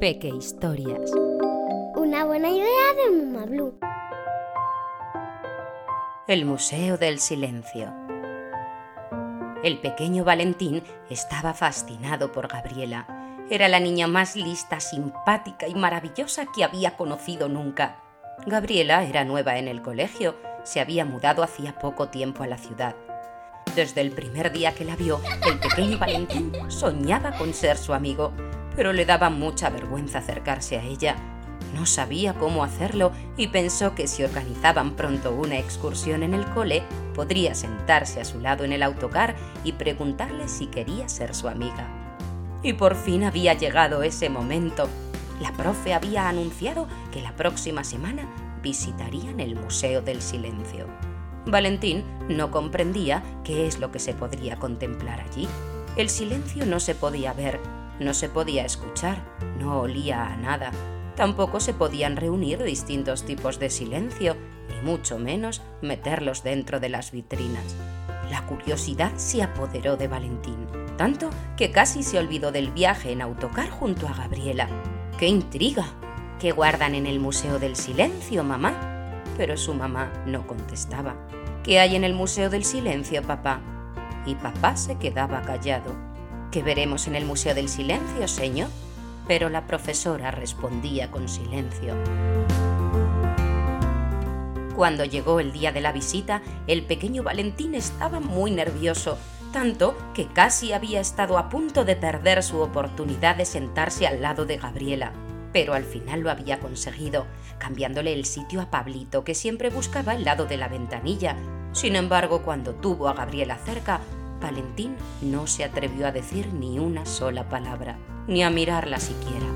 Peque Historias. Una buena idea de Muma Blue. El Museo del Silencio. El pequeño Valentín estaba fascinado por Gabriela. Era la niña más lista, simpática y maravillosa que había conocido nunca. Gabriela era nueva en el colegio, se había mudado hacía poco tiempo a la ciudad. Desde el primer día que la vio, el pequeño Valentín soñaba con ser su amigo, pero le daba mucha vergüenza acercarse a ella. No sabía cómo hacerlo y pensó que si organizaban pronto una excursión en el cole, podría sentarse a su lado en el autocar y preguntarle si quería ser su amiga. Y por fin había llegado ese momento. La profe había anunciado que la próxima semana visitarían el Museo del Silencio. Valentín no comprendía qué es lo que se podría contemplar allí. El silencio no se podía ver, no se podía escuchar, no olía a nada. Tampoco se podían reunir distintos tipos de silencio, ni mucho menos meterlos dentro de las vitrinas. La curiosidad se apoderó de Valentín, tanto que casi se olvidó del viaje en autocar junto a Gabriela. ¡Qué intriga! ¿Qué guardan en el Museo del Silencio, mamá? Pero su mamá no contestaba. ¿Qué hay en el Museo del Silencio, papá? Y papá se quedaba callado. ¿Qué veremos en el Museo del Silencio, señor? Pero la profesora respondía con silencio. Cuando llegó el día de la visita, el pequeño Valentín estaba muy nervioso, tanto que casi había estado a punto de perder su oportunidad de sentarse al lado de Gabriela. Pero al final lo había conseguido, cambiándole el sitio a Pablito, que siempre buscaba el lado de la ventanilla. Sin embargo, cuando tuvo a Gabriela cerca, Valentín no se atrevió a decir ni una sola palabra, ni a mirarla siquiera.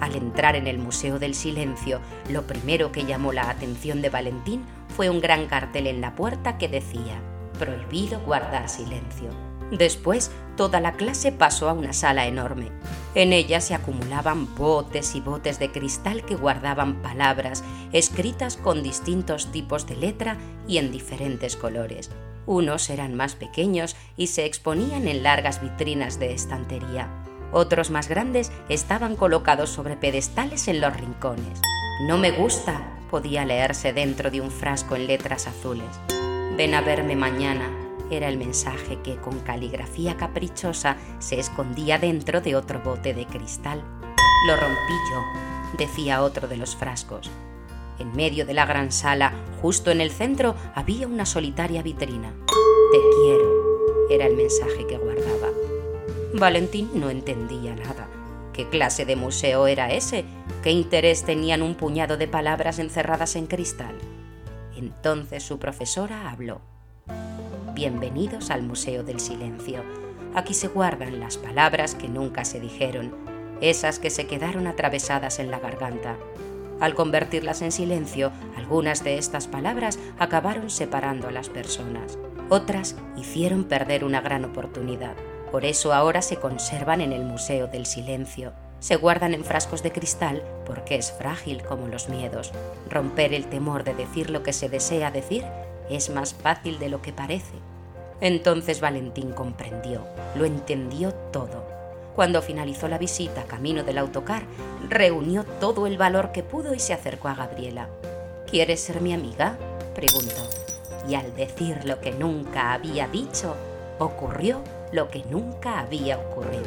Al entrar en el Museo del Silencio, lo primero que llamó la atención de Valentín fue un gran cartel en la puerta que decía, prohibido guardar silencio. Después, toda la clase pasó a una sala enorme. En ella se acumulaban botes y botes de cristal que guardaban palabras escritas con distintos tipos de letra y en diferentes colores. Unos eran más pequeños y se exponían en largas vitrinas de estantería. Otros más grandes estaban colocados sobre pedestales en los rincones. No me gusta podía leerse dentro de un frasco en letras azules. Ven a verme mañana era el mensaje que con caligrafía caprichosa se escondía dentro de otro bote de cristal. Lo rompí yo, decía otro de los frascos. En medio de la gran sala, justo en el centro, había una solitaria vitrina. Te quiero, era el mensaje que guardaba. Valentín no entendía nada. ¿Qué clase de museo era ese? ¿Qué interés tenían un puñado de palabras encerradas en cristal? Entonces su profesora habló. Bienvenidos al Museo del Silencio. Aquí se guardan las palabras que nunca se dijeron, esas que se quedaron atravesadas en la garganta. Al convertirlas en silencio, algunas de estas palabras acabaron separando a las personas. Otras hicieron perder una gran oportunidad. Por eso ahora se conservan en el Museo del Silencio. Se guardan en frascos de cristal porque es frágil como los miedos. Romper el temor de decir lo que se desea decir es más fácil de lo que parece. Entonces Valentín comprendió, lo entendió todo. Cuando finalizó la visita camino del autocar, reunió todo el valor que pudo y se acercó a Gabriela. ¿Quieres ser mi amiga? preguntó. Y al decir lo que nunca había dicho, ocurrió lo que nunca había ocurrido.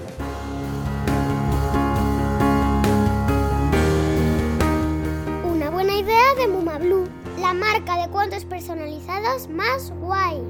La marca de cuentos personalizados más guay.